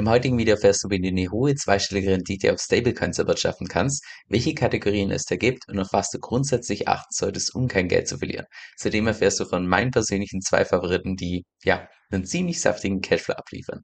Im heutigen Video erfährst du, wie du eine hohe zweistellige Rendite auf Stablecoins erwirtschaften kannst, welche Kategorien es da gibt und auf was du grundsätzlich achten solltest, um kein Geld zu verlieren. Zudem erfährst du von meinen persönlichen zwei Favoriten, die ja einen ziemlich saftigen Cashflow abliefern.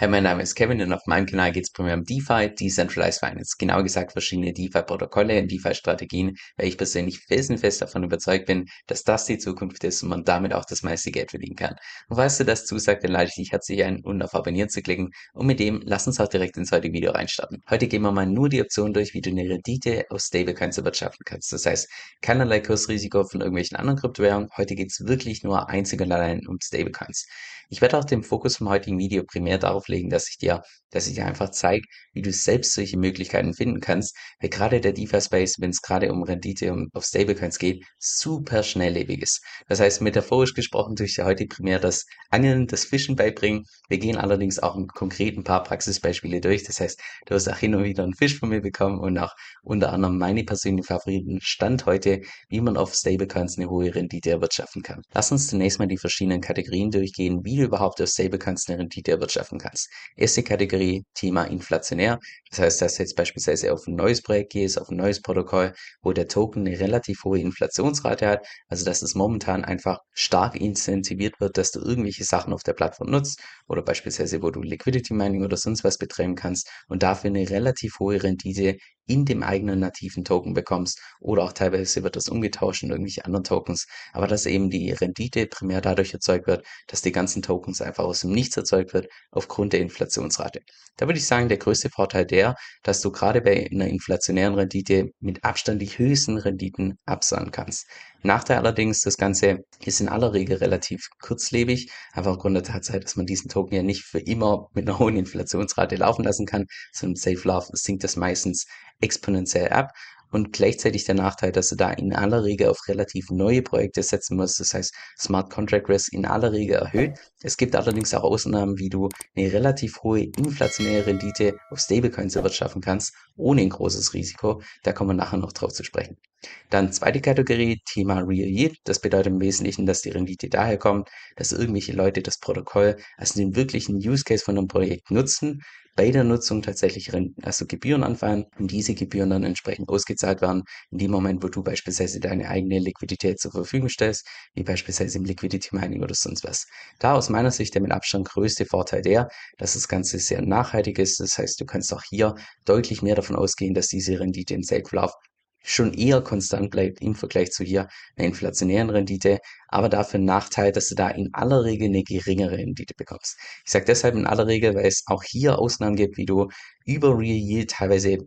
Hey, mein Name ist Kevin und auf meinem Kanal geht es primär um DeFi, Decentralized Finance, genauer gesagt verschiedene DeFi-Protokolle und DeFi-Strategien, weil ich persönlich felsenfest davon überzeugt bin, dass das die Zukunft ist und man damit auch das meiste Geld verdienen kann. Und falls du das zusagt, dann lade ich dich herzlich ein, und auf Abonnieren zu klicken und mit dem lass uns auch direkt ins heutige Video reinstarten. Heute gehen wir mal nur die Optionen durch, wie du eine Rendite aus Stablecoins erwirtschaften kannst. Das heißt, keinerlei Kursrisiko von irgendwelchen anderen Kryptowährungen. Heute geht es wirklich nur einzig und allein um Stablecoins. Ich werde auch den Fokus vom heutigen Video primär darauf legen, dass ich dir, dass ich dir einfach zeige, wie du selbst solche Möglichkeiten finden kannst, weil gerade der DeFi-Space, wenn es gerade um Rendite und auf Stablecoins geht, super schnelllebig ist. Das heißt, metaphorisch gesprochen tue ich heute primär das Angeln, das Fischen beibringen. Wir gehen allerdings auch konkret ein paar Praxisbeispiele durch. Das heißt, du wirst auch hin und wieder einen Fisch von mir bekommen und auch unter anderem meine persönlichen Favoriten Stand heute, wie man auf Stablecoins eine hohe Rendite erwirtschaften kann. Lass uns zunächst mal die verschiedenen Kategorien durchgehen, wie du überhaupt auf Stablecoins eine Rendite erwirtschaften kannst. Erste Kategorie, Thema inflationär. Das heißt, dass du jetzt beispielsweise auf ein neues Projekt gehst, auf ein neues Protokoll, wo der Token eine relativ hohe Inflationsrate hat, also dass es momentan einfach stark incentiviert wird, dass du irgendwelche Sachen auf der Plattform nutzt oder beispielsweise, wo du Liquidity Mining oder sonst was betreiben kannst und dafür eine relativ hohe Rendite in dem eigenen nativen Token bekommst oder auch teilweise wird das umgetauscht in irgendwelche anderen Tokens, aber dass eben die Rendite primär dadurch erzeugt wird, dass die ganzen Tokens einfach aus dem Nichts erzeugt wird aufgrund der Inflationsrate. Da würde ich sagen, der größte Vorteil der, dass du gerade bei einer inflationären Rendite mit Abstand die höchsten Renditen absahen kannst. Nachteil allerdings, das Ganze ist in aller Regel relativ kurzlebig, einfach aufgrund der Tatsache, dass man diesen Token ja nicht für immer mit einer hohen Inflationsrate laufen lassen kann, sondern Safe Love sinkt das meistens exponentiell ab und gleichzeitig der Nachteil, dass du da in aller Regel auf relativ neue Projekte setzen musst. Das heißt, Smart Contract Risk in aller Regel erhöht. Es gibt allerdings auch Ausnahmen, wie du eine relativ hohe inflationäre Rendite auf Stablecoins erwirtschaften kannst, ohne ein großes Risiko. Da kommen wir nachher noch drauf zu sprechen. Dann zweite Kategorie, Thema Real Yield. Das bedeutet im Wesentlichen, dass die Rendite daher kommt, dass irgendwelche Leute das Protokoll als den wirklichen Use Case von einem Projekt nutzen, bei der Nutzung tatsächlich also Gebühren anfallen und diese Gebühren dann entsprechend ausgezahlt werden in dem Moment, wo du beispielsweise deine eigene Liquidität zur Verfügung stellst, wie beispielsweise im Liquidity Mining oder sonst was. Da meiner Sicht der mit Abstand größte Vorteil der, dass das Ganze sehr nachhaltig ist. Das heißt, du kannst auch hier deutlich mehr davon ausgehen, dass diese Rendite im Safe schon eher konstant bleibt im Vergleich zu hier einer inflationären Rendite, aber dafür ein Nachteil, dass du da in aller Regel eine geringere Rendite bekommst. Ich sage deshalb in aller Regel, weil es auch hier Ausnahmen gibt, wie du über Real Yield teilweise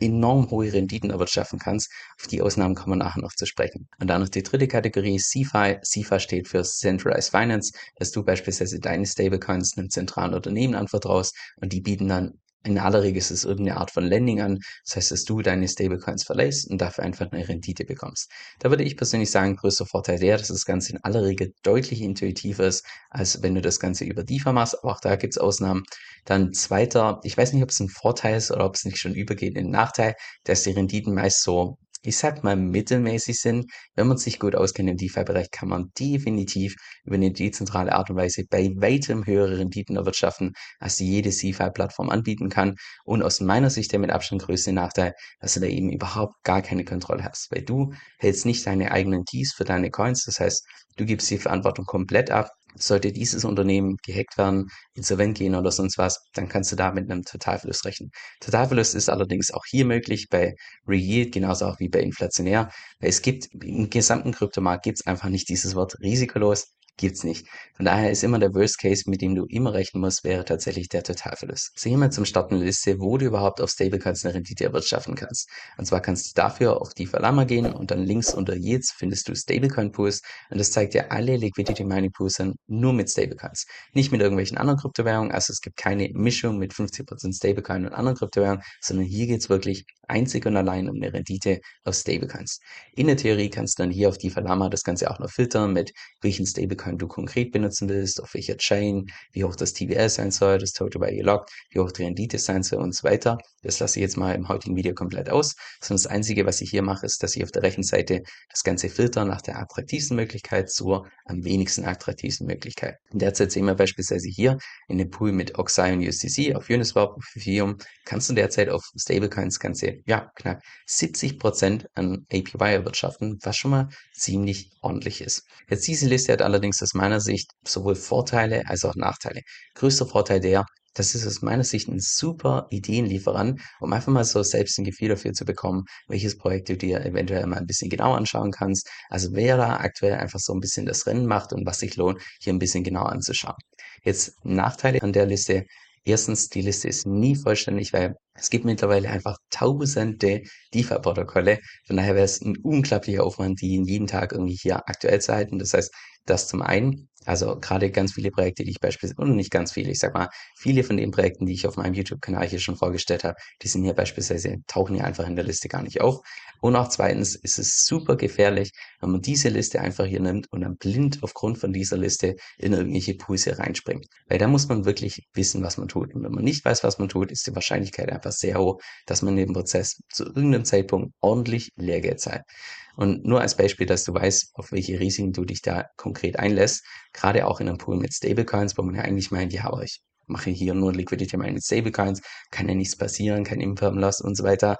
enorm hohe Renditen erwirtschaften kannst. Auf die Ausnahmen kommen wir nachher noch zu sprechen. Und dann noch die dritte Kategorie, CFI. CFI steht für Centralized Finance, dass du beispielsweise deine Stablecoins einem zentralen Unternehmen anvertraust und die bieten dann in aller Regel ist es irgendeine Art von Lending an. Das heißt, dass du deine Stablecoins verlässt und dafür einfach eine Rendite bekommst. Da würde ich persönlich sagen, größter Vorteil der, dass das Ganze in aller Regel deutlich intuitiver ist, als wenn du das Ganze über DeFi machst. Aber auch da gibt es Ausnahmen. Dann zweiter, ich weiß nicht, ob es ein Vorteil ist oder ob es nicht schon übergeht in den Nachteil, dass die Renditen meist so ich sag mal, mittelmäßig sind. Wenn man sich gut auskennt im DeFi-Bereich, kann man definitiv über eine dezentrale Art und Weise bei weitem höhere Renditen erwirtschaften, als jede DeFi-Plattform anbieten kann. Und aus meiner Sicht der mit Abstand größte Nachteil, dass du da eben überhaupt gar keine Kontrolle hast, weil du hältst nicht deine eigenen Keys für deine Coins. Das heißt, du gibst die Verantwortung komplett ab sollte dieses Unternehmen gehackt werden, insolvent gehen oder sonst was, dann kannst du da mit einem Totalverlust rechnen. Totalverlust ist allerdings auch hier möglich bei Reyield, genauso auch wie bei inflationär, es gibt im gesamten Kryptomarkt gibt es einfach nicht dieses Wort risikolos gibt's nicht. Von daher ist immer der Worst Case, mit dem du immer rechnen musst, wäre tatsächlich der Totalverlust. So hier mal zum Start eine Liste, wo du überhaupt auf Stablecoins eine Rendite erwirtschaften kannst. Und zwar kannst du dafür auf die Verlama gehen und dann links unter Yields findest du Stablecoin Pools und das zeigt dir alle Liquidity Mining Pools an, nur mit Stablecoins. Nicht mit irgendwelchen anderen Kryptowährungen, also es gibt keine Mischung mit 50% Stablecoin und anderen Kryptowährungen, sondern hier geht's wirklich einzig und allein um eine Rendite auf Stablecoins. In der Theorie kannst du dann hier auf die Verlama das Ganze auch noch filtern mit welchen Stablecoins Du konkret benutzen willst, auf welcher Chain, wie hoch das TVL sein soll, das Total Value Locked, wie hoch die Rendite sein soll und so weiter. Das lasse ich jetzt mal im heutigen Video komplett aus. Sondern das Einzige, was ich hier mache, ist, dass ich auf der rechten Seite das Ganze filter nach der attraktivsten Möglichkeit zur am wenigsten attraktivsten Möglichkeit. derzeit sehen wir beispielsweise hier in dem Pool mit Oxai und USDC auf Uniswap, auf Ethereum, kannst du derzeit auf Stablecoins Ganze, ja, knapp 70% an APY erwirtschaften, was schon mal ziemlich ordentlich ist. Jetzt diese Liste hat allerdings aus meiner Sicht sowohl Vorteile als auch Nachteile. Größter Vorteil der, das ist aus meiner Sicht ein super Ideenlieferant, um einfach mal so selbst ein Gefühl dafür zu bekommen, welches Projekt du dir eventuell mal ein bisschen genauer anschauen kannst. Also wer da aktuell einfach so ein bisschen das Rennen macht und was sich lohnt, hier ein bisschen genauer anzuschauen. Jetzt Nachteile an der Liste. Erstens, die Liste ist nie vollständig, weil es gibt mittlerweile einfach tausende DeFi-Protokolle. Von daher wäre es ein unglaublicher Aufwand, die jeden Tag irgendwie hier aktuell zu halten. Das heißt, das zum einen. Also gerade ganz viele Projekte, die ich beispielsweise, und nicht ganz viele, ich sag mal, viele von den Projekten, die ich auf meinem YouTube-Kanal hier schon vorgestellt habe, die sind hier beispielsweise, tauchen hier einfach in der Liste gar nicht auf. Und auch zweitens ist es super gefährlich, wenn man diese Liste einfach hier nimmt und dann blind aufgrund von dieser Liste in irgendwelche hier reinspringt. Weil da muss man wirklich wissen, was man tut. Und wenn man nicht weiß, was man tut, ist die Wahrscheinlichkeit einfach sehr hoch, dass man dem Prozess zu irgendeinem Zeitpunkt ordentlich Lehrgeld zahlt. Und nur als Beispiel, dass du weißt, auf welche Risiken du dich da konkret einlässt, gerade auch in einem Pool mit Stablecoins, wo man ja eigentlich meint, ja, aber ich mache hier nur Liquidity mit Stablecoins, kann ja nichts passieren, kein Imperm Loss und so weiter.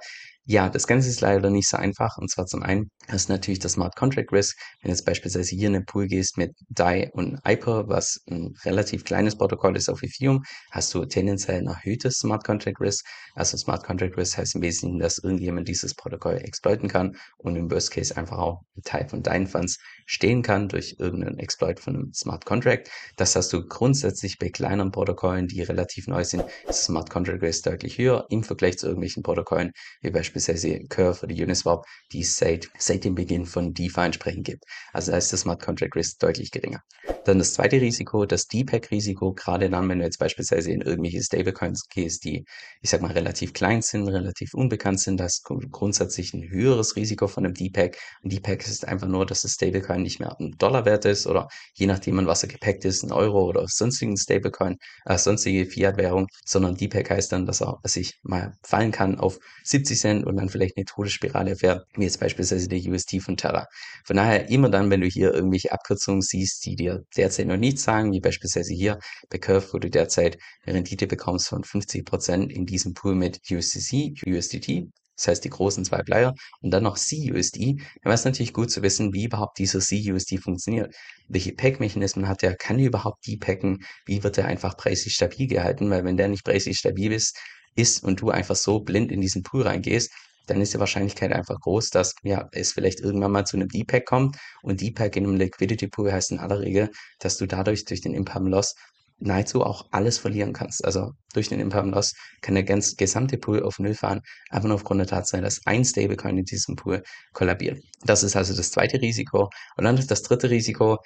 Ja, das Ganze ist leider nicht so einfach. Und zwar zum einen hast du natürlich das Smart Contract Risk. Wenn du jetzt beispielsweise hier in den Pool gehst mit DAI und IPER, was ein relativ kleines Protokoll ist auf Ethereum, hast du tendenziell ein erhöhtes Smart Contract Risk. Also Smart Contract Risk heißt im Wesentlichen, dass irgendjemand dieses Protokoll exploiten kann und im Worst Case einfach auch ein Teil von deinen Funds stehen kann durch irgendeinen Exploit von einem Smart Contract. Das hast du grundsätzlich bei kleineren Protokollen, die relativ neu sind, ist Smart Contract Risk deutlich höher im Vergleich zu irgendwelchen Protokollen, wie beispielsweise beispielsweise Curve oder Uniswap, die es seit, seit dem Beginn von DeFi entsprechend gibt. Also da ist das Smart Contract Risk deutlich geringer. Dann das zweite Risiko, das DPEG-Risiko, gerade dann, wenn du jetzt beispielsweise in irgendwelche Stablecoins gehst, die, ich sag mal, relativ klein sind, relativ unbekannt sind, das grundsätzlich ein höheres Risiko von einem DPEG. Und DPEG ist einfach nur, dass das Stablecoin nicht mehr ein Dollar wert ist oder je nachdem, an was er gepackt ist, ein Euro oder sonstigen Stablecoin, äh, sonstige Fiat-Währung, sondern DPEG heißt dann, dass er sich mal fallen kann auf 70 Cent und dann vielleicht eine Todesspirale fährt, wie jetzt beispielsweise der UST von Terra. Von daher immer dann, wenn du hier irgendwelche Abkürzungen siehst, die dir derzeit noch nichts sagen, wie beispielsweise hier bei Curve, wo du derzeit eine Rendite bekommst von 50% in diesem Pool mit USDC, USDT, das heißt die großen zwei Player und dann noch CUSD, dann wäre es natürlich gut zu wissen, wie überhaupt dieser CUSD funktioniert. Welche Pack-Mechanismen hat er? Kann er überhaupt die packen? Wie wird er einfach preislich stabil gehalten? Weil wenn der nicht preislich stabil ist, ist und du einfach so blind in diesen Pool reingehst, dann ist die Wahrscheinlichkeit einfach groß, dass ja, es vielleicht irgendwann mal zu einem Deepak kommt. Und Deepak in einem Liquidity Pool heißt in aller Regel, dass du dadurch durch den Imperm Loss nahezu auch alles verlieren kannst. Also durch den Imperm Loss kann der ganz gesamte Pool auf Null fahren, einfach nur aufgrund der Tatsache, dass ein Stablecoin in diesem Pool kollabiert. Das ist also das zweite Risiko. Und dann das dritte Risiko,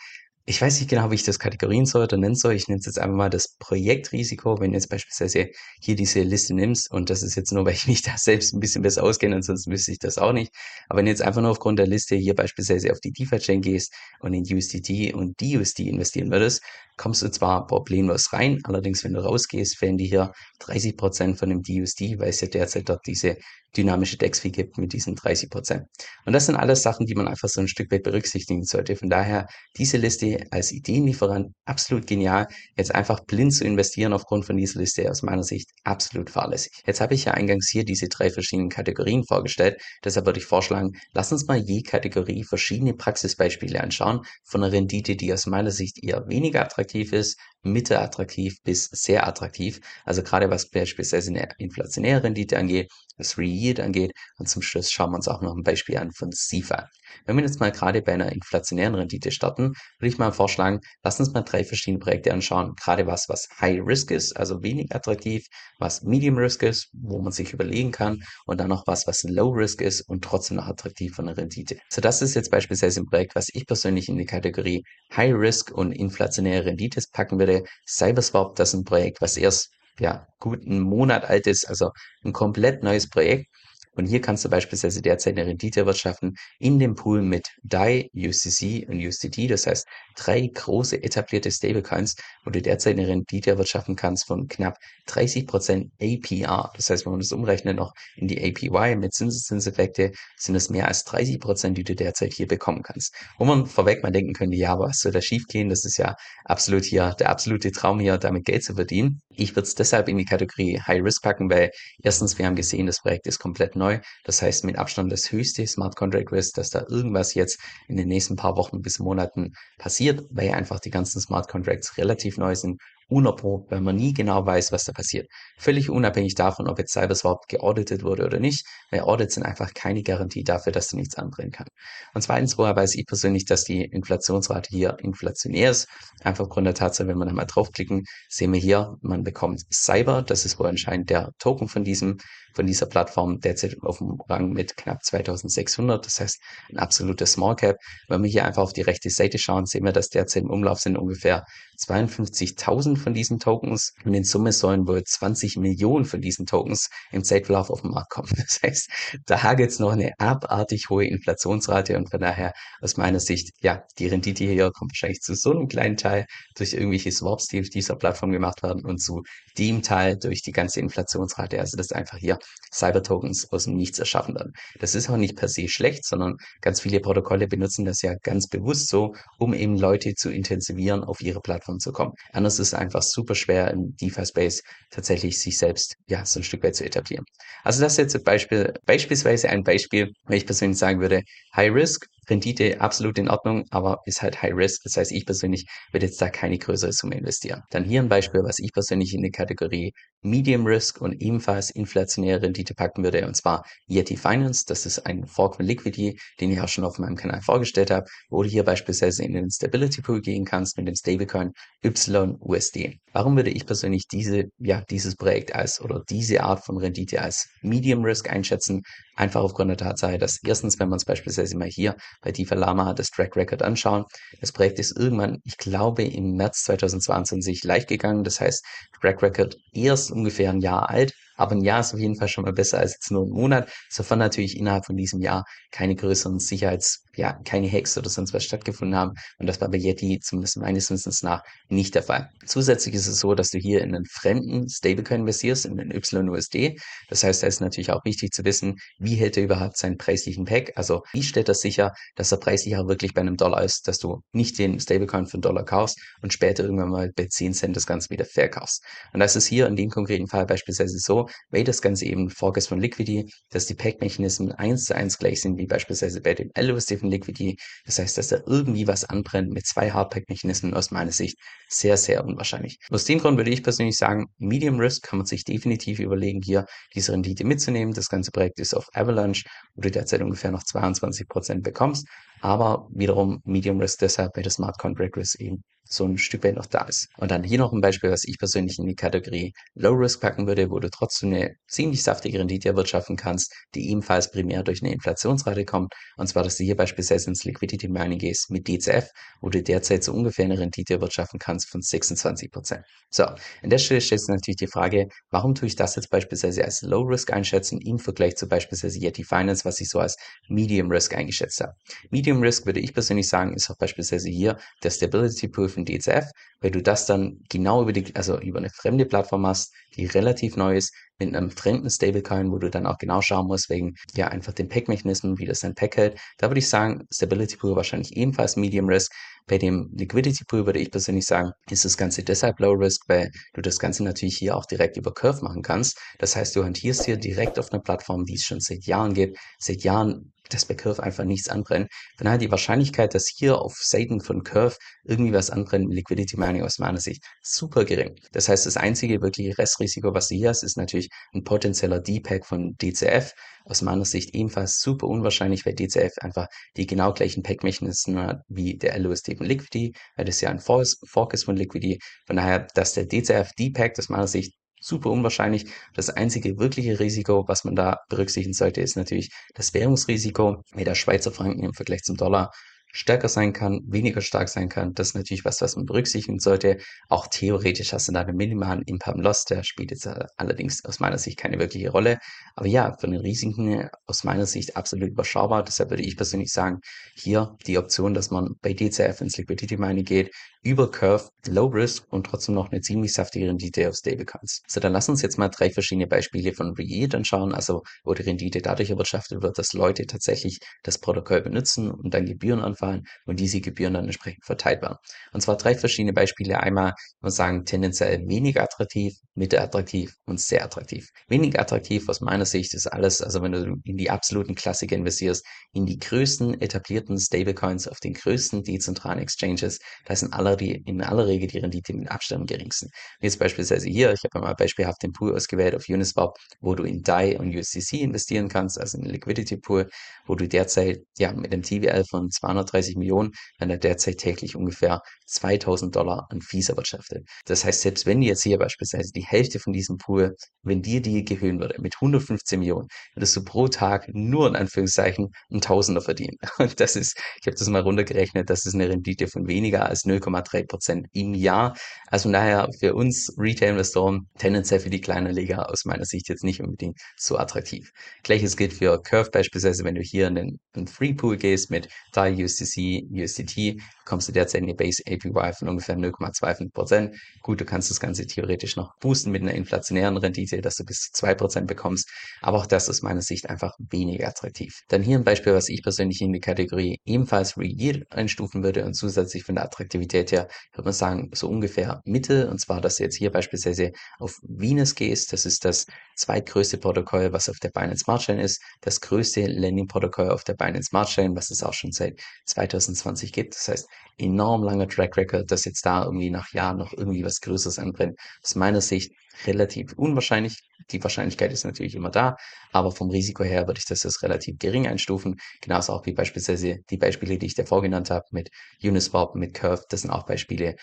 ich weiß nicht genau, wie ich das kategorien soll oder nennen soll. Ich nenne es jetzt einfach mal das Projektrisiko. Wenn du jetzt beispielsweise hier diese Liste nimmst, und das ist jetzt nur, weil ich mich da selbst ein bisschen besser auskenne, ansonsten wüsste ich das auch nicht. Aber wenn du jetzt einfach nur aufgrund der Liste hier beispielsweise auf die DeFi-Chain gehst und in USDT und DUSD investieren würdest, kommst du zwar problemlos rein, allerdings wenn du rausgehst, fehlen dir hier 30 Prozent von dem DUSD, weil es ja derzeit dort diese dynamische DEX-Fee gibt mit diesen 30%. Prozent. Und das sind alles Sachen, die man einfach so ein Stück weit berücksichtigen sollte. Von daher diese Liste als Ideenlieferant absolut genial. Jetzt einfach blind zu investieren aufgrund von dieser Liste aus meiner Sicht absolut fahrlässig. Jetzt habe ich ja eingangs hier diese drei verschiedenen Kategorien vorgestellt. Deshalb würde ich vorschlagen, lass uns mal je Kategorie verschiedene Praxisbeispiele anschauen von einer Rendite, die aus meiner Sicht eher weniger attraktiv ist, Mitte attraktiv bis sehr attraktiv. Also gerade was beispielsweise eine inflationäre Rendite angeht, was Re-Yield angeht. Und zum Schluss schauen wir uns auch noch ein Beispiel an von SIFA. Wenn wir jetzt mal gerade bei einer inflationären Rendite starten, würde ich mal vorschlagen, lass uns mal drei verschiedene Projekte anschauen. Gerade was, was High Risk ist, also wenig attraktiv, was Medium Risk ist, wo man sich überlegen kann und dann noch was, was Low Risk ist und trotzdem noch attraktiv von der Rendite. So, das ist jetzt beispielsweise ein Projekt, was ich persönlich in die Kategorie High Risk und inflationäre Rendite packen würde. Cyberswap, das ist ein Projekt, was erst ja, gut einen Monat alt ist, also ein komplett neues Projekt. Und hier kannst du beispielsweise derzeit eine Rendite erwirtschaften in dem Pool mit DAI, UCC und USDT. Das heißt, drei große etablierte Stablecoins, wo du derzeit eine Rendite erwirtschaften kannst von knapp 30% APR. Das heißt, wenn man das umrechnet noch in die APY mit Zinseszinseffekte, sind es mehr als 30%, die du derzeit hier bekommen kannst. Wo man vorweg mal denken könnte, ja, was soll da schiefgehen? Das ist ja absolut hier der absolute Traum hier, damit Geld zu verdienen. Ich würde es deshalb in die Kategorie High Risk packen, weil erstens, wir haben gesehen, das Projekt ist komplett neu. Das heißt, mit Abstand das höchste Smart Contract Risk, dass da irgendwas jetzt in den nächsten paar Wochen bis Monaten passiert, weil einfach die ganzen Smart Contracts relativ neu sind unerprobt, weil man nie genau weiß, was da passiert. Völlig unabhängig davon, ob jetzt CyberSwap geauditet wurde oder nicht, weil Audits sind einfach keine Garantie dafür, dass da nichts anbrennen kann. Und zweitens, woher weiß ich persönlich, dass die Inflationsrate hier inflationär ist? Einfach aufgrund der Tatsache, wenn wir da mal draufklicken, sehen wir hier, man bekommt Cyber, das ist wohl anscheinend der Token von diesem von dieser Plattform derzeit auf dem Rang mit knapp 2600. Das heißt, ein absoluter Small Cap. Wenn wir hier einfach auf die rechte Seite schauen, sehen wir, dass derzeit im Umlauf sind ungefähr 52.000 von diesen Tokens und in Summe sollen wohl 20 Millionen von diesen Tokens im Zeitverlauf auf den Markt kommen. Das heißt, da hagelt es noch eine abartig hohe Inflationsrate und von daher aus meiner Sicht, ja, die Rendite hier kommt wahrscheinlich zu so einem kleinen Teil durch irgendwelche Swaps, die auf dieser Plattform gemacht werden und zu dem Teil durch die ganze Inflationsrate. Also das ist einfach hier Cyber-Tokens aus dem Nichts erschaffen werden. Das ist auch nicht per se schlecht, sondern ganz viele Protokolle benutzen das ja ganz bewusst so, um eben Leute zu intensivieren, auf ihre Plattform zu kommen. Anders ist es einfach super schwer im DeFi-Space tatsächlich sich selbst ja so ein Stück weit zu etablieren. Also das ist jetzt ein Beispiel, beispielsweise ein Beispiel, weil ich persönlich sagen würde, High Risk, Rendite absolut in Ordnung, aber ist halt High Risk. Das heißt, ich persönlich würde jetzt da keine größere Summe investieren. Dann hier ein Beispiel, was ich persönlich in die Kategorie Medium Risk und ebenfalls inflationäre Rendite packen würde, und zwar Yeti Finance. Das ist ein Fork von Liquidity, den ich auch schon auf meinem Kanal vorgestellt habe, wo du hier beispielsweise in den Stability Pool gehen kannst mit dem Stablecoin YUSD. Warum würde ich persönlich diese, ja, dieses Projekt als oder diese Art von Rendite als Medium Risk einschätzen? Einfach aufgrund der Tatsache, dass erstens, wenn man es beispielsweise mal hier bei DeFi Lama das Track Record anschauen, das Projekt ist irgendwann, ich glaube, im März 2022 live gegangen. Das heißt, Track Record erst ungefähr ein Jahr alt aber ein Jahr ist auf jeden Fall schon mal besser als jetzt nur ein Monat, sofern natürlich innerhalb von diesem Jahr keine größeren Sicherheits, ja, keine Hacks oder sonst was stattgefunden haben. Und das war bei Yeti zumindest meines Wissens nach nicht der Fall. Zusätzlich ist es so, dass du hier in einen fremden Stablecoin investierst, in den YUSD. Das heißt, da ist natürlich auch wichtig zu wissen, wie hält er überhaupt seinen preislichen Pack? Also, wie stellt er sicher, dass er preislich auch wirklich bei einem Dollar ist, dass du nicht den Stablecoin für einen Dollar kaufst und später irgendwann mal bei 10 Cent das Ganze wieder verkaufst. Und das ist hier in dem konkreten Fall beispielsweise so, weil das Ganze eben Forecast von Liquidity, dass die Pack-Mechanismen eins zu eins gleich sind wie beispielsweise bei dem LUSD von Liquidity. Das heißt, dass da irgendwie was anbrennt mit zwei Hardpack-Mechanismen aus meiner Sicht sehr, sehr unwahrscheinlich. Aus dem Grund würde ich persönlich sagen, Medium Risk kann man sich definitiv überlegen, hier diese Rendite mitzunehmen. Das ganze Projekt ist auf Avalanche, wo du derzeit ungefähr noch 22 Prozent bekommst. Aber wiederum Medium Risk deshalb, weil das Smart Contract Risk eben so ein Stück weit noch da ist. Und dann hier noch ein Beispiel, was ich persönlich in die Kategorie Low Risk packen würde, wo du trotzdem eine ziemlich saftige Rendite erwirtschaften kannst, die ebenfalls primär durch eine Inflationsrate kommt. Und zwar, dass du hier beispielsweise ins Liquidity Mining gehst mit DCF, wo du derzeit so ungefähr eine Rendite erwirtschaften kannst von 26 Prozent. So, an der Stelle stellt sich natürlich die Frage, warum tue ich das jetzt beispielsweise als Low Risk einschätzen im Vergleich zu beispielsweise Yeti Finance, was ich so als Medium Risk eingeschätzt habe. Medium Risk würde ich persönlich sagen, ist auch beispielsweise hier der Stability Pool von DCF, weil du das dann genau über die, also über eine fremde Plattform hast, die relativ neu ist, mit einem fremden Stablecoin, wo du dann auch genau schauen musst, wegen ja einfach den Pack-Mechanismen, wie das dein Pack hält. Da würde ich sagen, Stability Pool wahrscheinlich ebenfalls Medium Risk. Bei dem Liquidity Pool würde ich persönlich sagen, ist das Ganze deshalb Low Risk, weil du das Ganze natürlich hier auch direkt über Curve machen kannst. Das heißt, du hantierst hier direkt auf einer Plattform, die es schon seit Jahren gibt, seit Jahren dass bei Curve einfach nichts anbrennt. Von daher die Wahrscheinlichkeit, dass hier auf Seiten von Curve irgendwie was anbrennt Liquidity Mining aus meiner Sicht super gering. Das heißt, das einzige wirkliche Restrisiko, was du hier hast, ist natürlich ein potenzieller D-Pack von DCF. Aus meiner Sicht ebenfalls super unwahrscheinlich, weil DCF einfach die genau gleichen Pack-Mechanismen hat wie der LUSD von Liquidity, weil das ja ein Fork ist von Liquidity. Von daher, dass der DCF D-Pack aus meiner Sicht super unwahrscheinlich. Das einzige wirkliche Risiko, was man da berücksichtigen sollte, ist natürlich das Währungsrisiko, wie der Schweizer Franken im Vergleich zum Dollar stärker sein kann, weniger stark sein kann. Das ist natürlich was, was man berücksichtigen sollte. Auch theoretisch hast du da einen minimalen Imp Loss, der spielt jetzt äh, allerdings aus meiner Sicht keine wirkliche Rolle. Aber ja, von den Risiken aus meiner Sicht absolut überschaubar. Deshalb würde ich persönlich sagen, hier die Option, dass man bei DCF ins Liquidity Mining geht, über Curve, Low Risk und trotzdem noch eine ziemlich saftige Rendite auf Stablecoins. So, dann lass uns jetzt mal drei verschiedene Beispiele von Reed anschauen, also wo die Rendite dadurch erwirtschaftet wird, dass Leute tatsächlich das Protokoll benutzen und dann Gebühren anfallen und diese Gebühren dann entsprechend verteilt werden. Und zwar drei verschiedene Beispiele. Einmal, man sagen, tendenziell weniger attraktiv, mitte attraktiv und sehr attraktiv. Weniger attraktiv aus meiner Sicht ist alles, also wenn du in die absoluten Klassiker investierst, in die größten etablierten Stablecoins auf den größten dezentralen Exchanges, da sind aller in aller Regel die Rendite mit Abstand am geringsten. Jetzt beispielsweise hier, ich habe mal beispielhaft den Pool ausgewählt auf Uniswap, wo du in DAI und USDC investieren kannst, also in Liquidity Pool, wo du derzeit ja mit einem TVL von 230 Millionen, wenn er derzeit täglich ungefähr 2000 Dollar an Fees erwirtschaftet. Das heißt, selbst wenn jetzt hier beispielsweise die Hälfte von diesem Pool, wenn dir die gehören würde mit 115 Millionen, würdest du pro Tag nur in Anführungszeichen ein Tausender verdienen. Und das ist, ich habe das mal runtergerechnet, das ist eine Rendite von weniger als 0,3 Prozent im Jahr. Also daher für uns Retail-Investoren tendenziell für die kleine Liga aus meiner Sicht jetzt nicht unbedingt so attraktiv. Gleiches gilt für Curve beispielsweise, wenn du hier in den, Free Pool gehst mit DAI, USDC, USDT, kommst du derzeit in Base APY von ungefähr 0,25%. Gut, du kannst das Ganze theoretisch noch boosten mit einer inflationären Rendite, dass du bis zu 2% bekommst, aber auch das ist meiner Sicht einfach weniger attraktiv. Dann hier ein Beispiel, was ich persönlich in die Kategorie ebenfalls Re-Yield einstufen würde und zusätzlich von der Attraktivität her, würde man sagen, so ungefähr Mitte, und zwar, dass du jetzt hier beispielsweise auf Venus gehst, das ist das zweitgrößte Protokoll, was auf der Binance Smart Chain ist, das größte Lending-Protokoll auf der Binance Smart Chain, was es auch schon seit 2020 gibt. Das heißt, enorm langer Track Record, dass jetzt da irgendwie nach Jahren noch irgendwie was Größeres anbrennt. Aus meiner Sicht relativ unwahrscheinlich. Die Wahrscheinlichkeit ist natürlich immer da, aber vom Risiko her würde ich das als relativ gering einstufen. Genauso auch wie beispielsweise die Beispiele, die ich davor genannt habe mit Uniswap, mit Curve. Das sind auch Beispiele,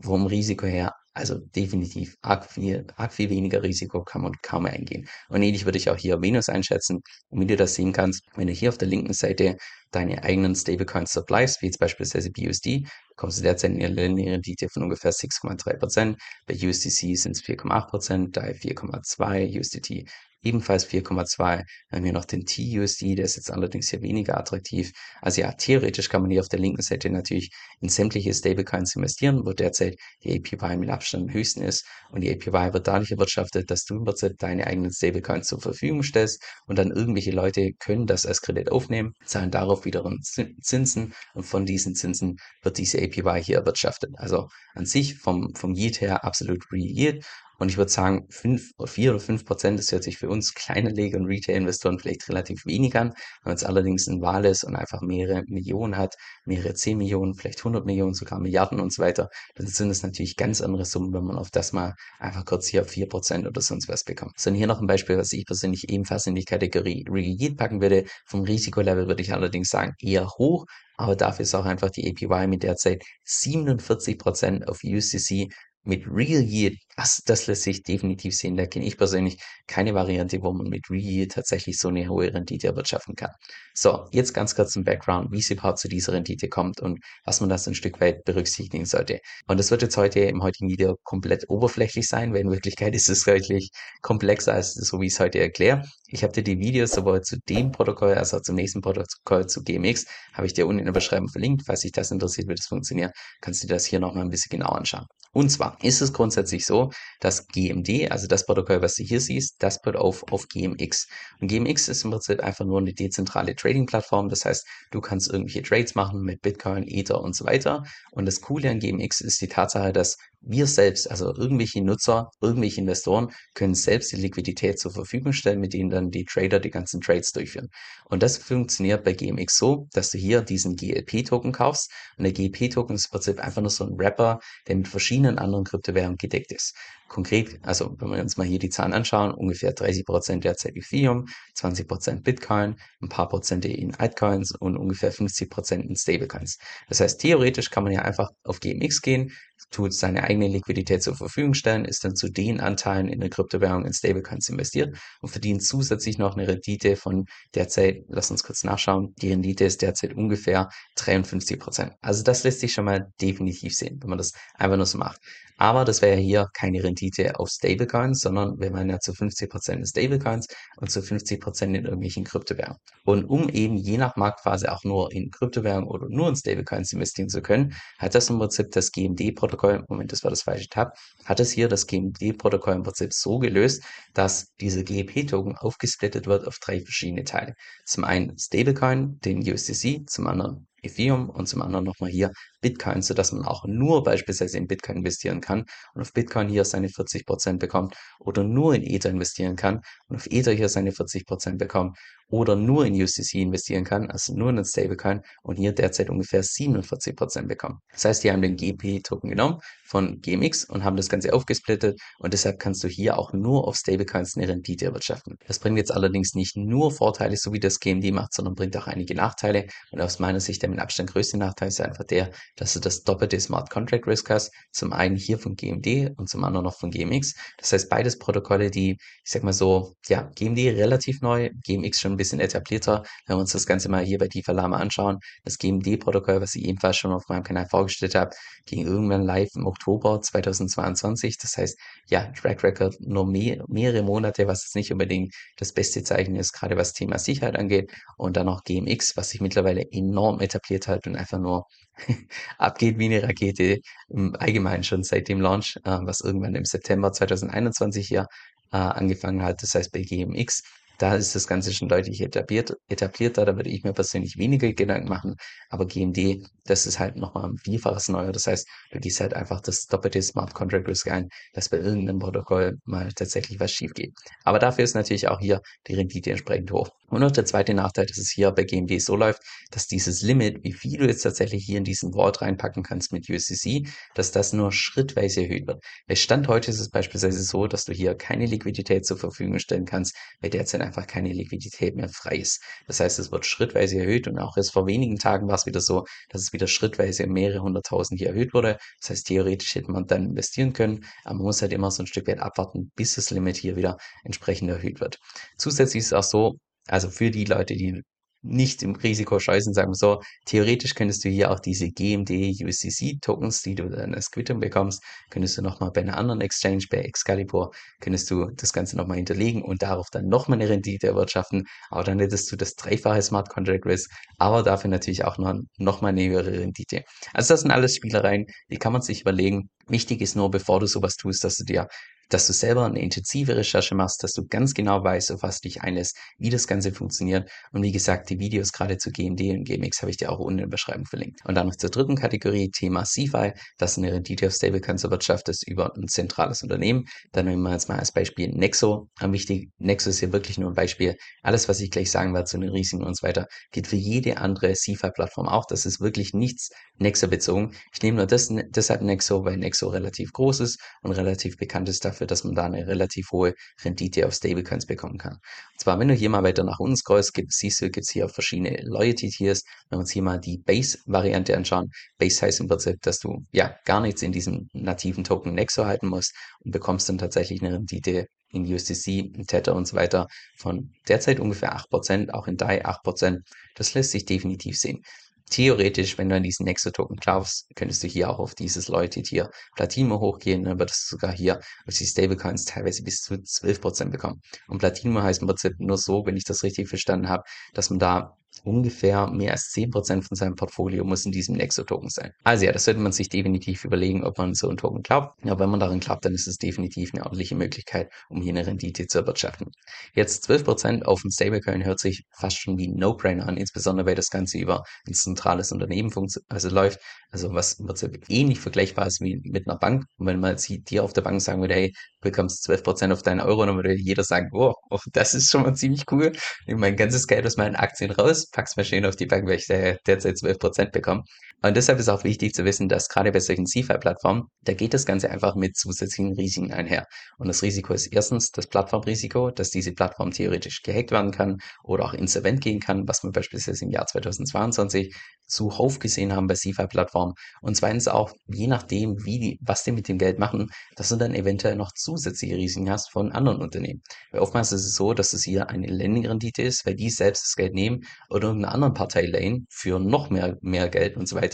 vom Risiko her also definitiv arg viel, arg viel weniger Risiko kann man kaum eingehen. Und ähnlich würde ich auch hier Venus einschätzen. Und wie du das sehen kannst, wenn du hier auf der linken Seite deine eigenen Stablecoins supplies, wie jetzt beispielsweise BUSD, bekommst du derzeit eine Rendite von ungefähr 6,3%. Bei USDC sind es 4,8%, DAI 4,2%, USDT ebenfalls 4,2. Dann haben wir noch den TUSD, der ist jetzt allerdings hier weniger attraktiv. Also ja, theoretisch kann man hier auf der linken Seite natürlich in sämtliche Stablecoins investieren, wo derzeit die APY mit Abstand am höchsten ist. Und die APY wird dadurch erwirtschaftet, dass du im Prinzip deine eigenen Stablecoins zur Verfügung stellst und dann irgendwelche Leute können das als Kredit aufnehmen, zahlen darauf wiederum Zinsen und von diesen Zinsen wird diese APY hier erwirtschaftet. Also an sich vom, vom Yield her absolut Real Yield und ich würde sagen, fünf, vier oder fünf Prozent, das hört sich für uns kleine Leger- und Retail-Investoren vielleicht relativ wenig an. Wenn man jetzt allerdings ein Wahl ist und einfach mehrere Millionen hat, mehrere zehn Millionen, vielleicht 100 Millionen, sogar Milliarden und so weiter, dann sind es natürlich ganz andere Summen, wenn man auf das mal einfach kurz hier vier Prozent oder sonst was bekommt. So, und hier noch ein Beispiel, was ich persönlich ebenfalls in die Kategorie Real packen würde. Vom Risikolevel würde ich allerdings sagen, eher hoch, aber dafür ist auch einfach die APY mit derzeit 47% auf USDC mit Real Yield, das, das lässt sich definitiv sehen. Da kenne ich persönlich keine Variante, wo man mit Real Yield tatsächlich so eine hohe Rendite erwirtschaften kann. So, jetzt ganz kurz zum Background, wie es überhaupt zu dieser Rendite kommt und was man das ein Stück weit berücksichtigen sollte. Und das wird jetzt heute im heutigen Video komplett oberflächlich sein, weil in Wirklichkeit ist es deutlich komplexer als so, wie ich es heute erkläre. Ich habe dir die Videos sowohl zu dem Protokoll als auch zum nächsten Protokoll zu GMX, habe ich dir unten in der Beschreibung verlinkt. Falls dich das interessiert, wie das funktioniert, kannst du dir das hier nochmal ein bisschen genauer anschauen. Und zwar ist es grundsätzlich so, dass GMD, also das Protokoll, was du hier siehst, das wird auf, auf GMX. Und GMX ist im Prinzip einfach nur eine dezentrale Trading-Plattform. Das heißt, du kannst irgendwelche Trades machen mit Bitcoin, Ether und so weiter. Und das Coole an GMX ist die Tatsache, dass wir selbst, also irgendwelche Nutzer, irgendwelche Investoren, können selbst die Liquidität zur Verfügung stellen, mit denen dann die Trader die ganzen Trades durchführen. Und das funktioniert bei GMX so, dass du hier diesen GLP-Token kaufst. Und der GLP-Token ist im Prinzip einfach nur so ein Wrapper, der mit verschiedenen anderen Kryptowährungen gedeckt ist. Konkret, also wenn wir uns mal hier die Zahlen anschauen, ungefähr 30% derzeit Ethereum, 20% Bitcoin, ein paar Prozente in Altcoins und ungefähr 50% in Stablecoins. Das heißt, theoretisch kann man ja einfach auf GMX gehen, tut seine eigene Liquidität zur Verfügung stellen, ist dann zu den Anteilen in der Kryptowährung in Stablecoins investiert und verdient zusätzlich noch eine Rendite von derzeit, lass uns kurz nachschauen, die Rendite ist derzeit ungefähr 53% Also das lässt sich schon mal definitiv sehen, wenn man das einfach nur so macht. Aber das wäre hier keine Rendite auf Stablecoins, sondern wir meinen ja zu 50% in Stablecoins und zu 50% in irgendwelchen Kryptowährungen. Und um eben je nach Marktphase auch nur in Kryptowährungen oder nur in Stablecoins investieren zu können, hat das im Prinzip das GMD-Protokoll, Moment, das war das falsche Tab, hat es hier das GMD-Protokoll im Prinzip so gelöst, dass dieser GEP-Token aufgesplittet wird auf drei verschiedene Teile. Zum einen Stablecoin, den USDC, zum anderen Ethereum und zum anderen nochmal hier Bitcoin, sodass man auch nur beispielsweise in Bitcoin investieren kann und auf Bitcoin hier seine 40% bekommt oder nur in Ether investieren kann und auf Ether hier seine 40% bekommt oder nur in USDC investieren kann, also nur in den Stablecoin und hier derzeit ungefähr 47% bekommen. Das heißt, die haben den GP-Token genommen von GMX und haben das Ganze aufgesplittet und deshalb kannst du hier auch nur auf Stablecoins eine Rendite erwirtschaften. Das bringt jetzt allerdings nicht nur Vorteile, so wie das GMD macht, sondern bringt auch einige Nachteile und aus meiner Sicht der mit Abstand größte Nachteil ist einfach der, dass du das doppelte Smart Contract Risk hast, zum einen hier von GMD und zum anderen noch von GMX. Das heißt, beides Protokolle, die, ich sag mal so, ja, GMD relativ neu, GMX schon ein bisschen etablierter. Wenn wir uns das Ganze mal hier bei DeFi Lama anschauen, das GMD-Protokoll, was ich ebenfalls schon auf meinem Kanal vorgestellt habe, ging irgendwann live im Oktober 2022. Das heißt, ja, Track Record nur mehr, mehrere Monate, was jetzt nicht unbedingt das beste Zeichen ist, gerade was Thema Sicherheit angeht. Und dann noch GMX, was sich mittlerweile enorm etabliert hat und einfach nur abgeht wie eine Rakete, im Allgemeinen schon seit dem Launch, äh, was irgendwann im September 2021 hier äh, angefangen hat. Das heißt, bei GMX da ist das Ganze schon deutlich etabliert, etablierter, da würde ich mir persönlich weniger Gedanken machen, aber GMD, das ist halt nochmal ein Vielfaches neuer, das heißt, du gehst halt einfach das doppelte Smart Contract Risk ein, dass bei irgendeinem Protokoll mal tatsächlich was schief geht. Aber dafür ist natürlich auch hier die Rendite entsprechend hoch. Und noch der zweite Nachteil, dass es hier bei GMD so läuft, dass dieses Limit, wie viel du jetzt tatsächlich hier in diesen Vault reinpacken kannst mit USDC, dass das nur schrittweise erhöht wird. Bei Stand heute ist es beispielsweise so, dass du hier keine Liquidität zur Verfügung stellen kannst, weil derzeit einfach keine Liquidität mehr frei ist. Das heißt, es wird schrittweise erhöht und auch erst vor wenigen Tagen war es wieder so, dass es wieder schrittweise mehrere hunderttausend hier erhöht wurde. Das heißt, theoretisch hätte man dann investieren können, aber man muss halt immer so ein Stück weit abwarten, bis das Limit hier wieder entsprechend erhöht wird. Zusätzlich ist es auch so, also für die Leute, die nicht im Risiko scheißen, sagen wir so, theoretisch könntest du hier auch diese GMD USDC Tokens, die du dann als Quittung bekommst, könntest du nochmal bei einer anderen Exchange, bei Excalibur, könntest du das Ganze nochmal hinterlegen und darauf dann nochmal eine Rendite erwirtschaften, aber dann hättest du das dreifache Smart Contract Risk, aber dafür natürlich auch noch, nochmal eine höhere Rendite. Also das sind alles Spielereien, die kann man sich überlegen. Wichtig ist nur, bevor du sowas tust, dass du dir dass du selber eine intensive Recherche machst, dass du ganz genau weißt, auf was dich einlässt, wie das Ganze funktioniert. Und wie gesagt, die Videos gerade zu GMD und GMX habe ich dir auch unten in der Beschreibung verlinkt. Und dann noch zur dritten Kategorie, Thema CFI, das ist eine Rendite auf Stablecoins erwirtschaftet über ein zentrales Unternehmen. Dann nehmen wir jetzt mal als Beispiel Nexo. Wichtig, Nexo ist hier wirklich nur ein Beispiel. Alles, was ich gleich sagen werde zu den Risiken und so weiter, geht für jede andere CFI-Plattform auch. Das ist wirklich nichts Nexo bezogen. Ich nehme nur das, deshalb Nexo, weil Nexo relativ groß ist und relativ bekannt ist dafür, dass man da eine relativ hohe Rendite auf Stablecoins bekommen kann. Und zwar, wenn du hier mal weiter nach unten scrollst, gibt, siehst du, gibt es hier verschiedene Loyalty-Tiers. Wenn wir uns hier mal die Base-Variante anschauen, Base heißt im Prinzip, dass du ja gar nichts in diesem nativen Token Nexo halten musst und bekommst dann tatsächlich eine Rendite in USDC, in Tether und so weiter von derzeit ungefähr 8%, auch in DAI 8%. Das lässt sich definitiv sehen theoretisch, wenn du an diesen Nexo-Token glaubst, könntest du hier auch auf dieses Loyalty-Tier Platino hochgehen, dann würdest du sogar hier auf die Stablecoins teilweise bis zu 12% bekommen. Und Platino heißt im Prinzip nur so, wenn ich das richtig verstanden habe, dass man da ungefähr mehr als 10% von seinem Portfolio muss in diesem Nexo-Token sein. Also ja, das sollte man sich definitiv überlegen, ob man so einen Token glaubt. Ja, wenn man daran glaubt, dann ist es definitiv eine ordentliche Möglichkeit, um hier eine Rendite zu erwirtschaften. Jetzt 12% auf ein Stablecoin hört sich fast schon wie ein No-Brainer an, insbesondere weil das Ganze über ein zentrales Unternehmen also läuft, also was im Prinzip ähnlich vergleichbar ist wie mit einer Bank. Und wenn man jetzt dir auf der Bank sagen würde, hey, bekommst 12% auf deinen Euro, dann würde jeder sagen, oh, oh, das ist schon mal ziemlich cool. Ich mein ganzes Geld aus meinen Aktien raus, schön auf die Bank, weil ich derzeit 12% bekomme. Und deshalb ist auch wichtig zu wissen, dass gerade bei solchen CeFi-Plattformen, da geht das Ganze einfach mit zusätzlichen Risiken einher. Und das Risiko ist erstens das Plattformrisiko, dass diese Plattform theoretisch gehackt werden kann oder auch insolvent gehen kann, was wir beispielsweise im Jahr 2022 zuhauf gesehen haben bei CeFi-Plattformen. Und zweitens auch, je nachdem, wie die, was die mit dem Geld machen, dass du dann eventuell noch zusätzliche Risiken hast von anderen Unternehmen. Weil oftmals ist es so, dass es hier eine Lending-Rendite ist, weil die selbst das Geld nehmen oder irgendeiner anderen Partei leihen für noch mehr, mehr Geld und so weiter.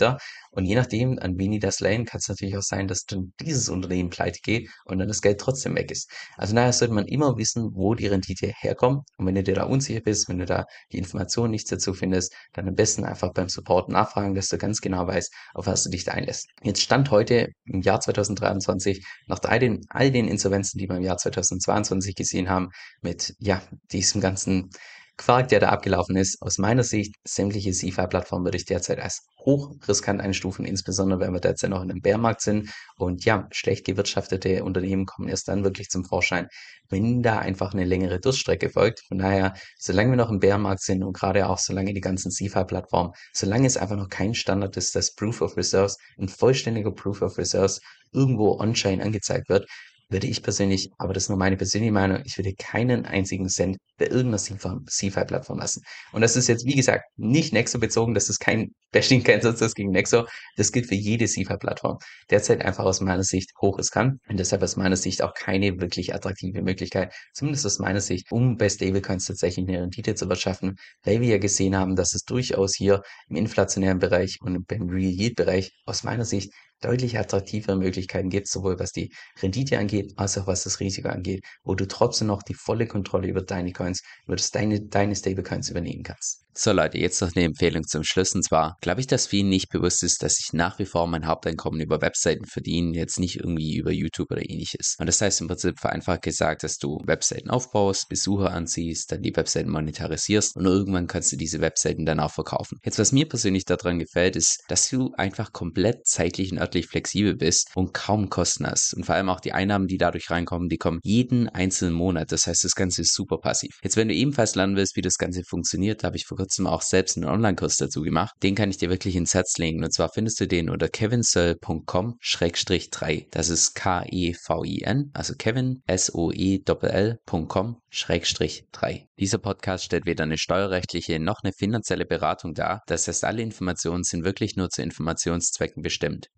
Und je nachdem, an wen die das leihen, kann es natürlich auch sein, dass dann dieses Unternehmen pleite geht und dann das Geld trotzdem weg ist. Also daher sollte man immer wissen, wo die Rendite herkommt. Und wenn du dir da unsicher bist, wenn du da die Informationen nicht dazu findest, dann am besten einfach beim Support nachfragen, dass du ganz genau weißt, auf was du dich da einlässt. Jetzt stand heute im Jahr 2023, nach all den, all den Insolvenzen, die wir im Jahr 2022 gesehen haben, mit ja, diesem ganzen Quark, der da abgelaufen ist, aus meiner Sicht, sämtliche CeFi-Plattformen würde ich derzeit als hochriskant einstufen, insbesondere wenn wir derzeit noch in einem Bärmarkt sind. Und ja, schlecht gewirtschaftete Unternehmen kommen erst dann wirklich zum Vorschein, wenn da einfach eine längere Durststrecke folgt. Von daher, solange wir noch im Bärmarkt sind und gerade auch solange die ganzen CeFi-Plattformen, solange es einfach noch kein Standard ist, dass Proof of Reserves, ein vollständiger Proof of Reserves irgendwo on-chain angezeigt wird, würde ich persönlich, aber das ist nur meine persönliche Meinung, ich würde keinen einzigen Cent bei irgendeiner CFI-Plattform lassen. Und das ist jetzt, wie gesagt, nicht Nexo bezogen, das ist kein Bashing, kein Sonst gegen Nexo. Das gilt für jede CFI-Plattform. Derzeit einfach aus meiner Sicht hoch riskant und deshalb aus meiner Sicht auch keine wirklich attraktive Möglichkeit, zumindest aus meiner Sicht, um bei Stablecoins tatsächlich eine Rendite zu verschaffen, weil wir ja gesehen haben, dass es durchaus hier im inflationären Bereich und beim Real Yield Bereich aus meiner Sicht deutlich attraktivere Möglichkeiten gibt, sowohl was die Rendite angeht, als auch was das Risiko angeht, wo du trotzdem noch die volle Kontrolle über deine Coins, über das deine, deine Stablecoins übernehmen kannst. So Leute, jetzt noch eine Empfehlung zum Schluss und zwar glaube ich, dass vielen nicht bewusst ist, dass ich nach wie vor mein Haupteinkommen über Webseiten verdiene, jetzt nicht irgendwie über YouTube oder ähnliches. Und das heißt im Prinzip vereinfacht gesagt, dass du Webseiten aufbaust, Besucher anziehst, dann die Webseiten monetarisierst und irgendwann kannst du diese Webseiten dann auch verkaufen. Jetzt was mir persönlich daran gefällt, ist, dass du einfach komplett zeitlich und örtlich flexibel bist und kaum Kosten hast. Und vor allem auch die Einnahmen, die dadurch reinkommen, die kommen jeden einzelnen Monat. Das heißt, das Ganze ist super passiv. Jetzt, wenn du ebenfalls lernen willst, wie das Ganze funktioniert, da habe ich vor kurzem auch selbst einen Online-Kurs dazu gemacht. Den kann ich dir wirklich ins Herz legen. Und zwar findest du den unter kevinsoe.com-3. Das ist K-E-V-I-N, also Kevin, S-O-E-L.com, 3. Dieser Podcast stellt weder eine steuerrechtliche noch eine finanzielle Beratung dar. Das heißt, alle Informationen sind wirklich nur zu Informationszwecken bestimmt.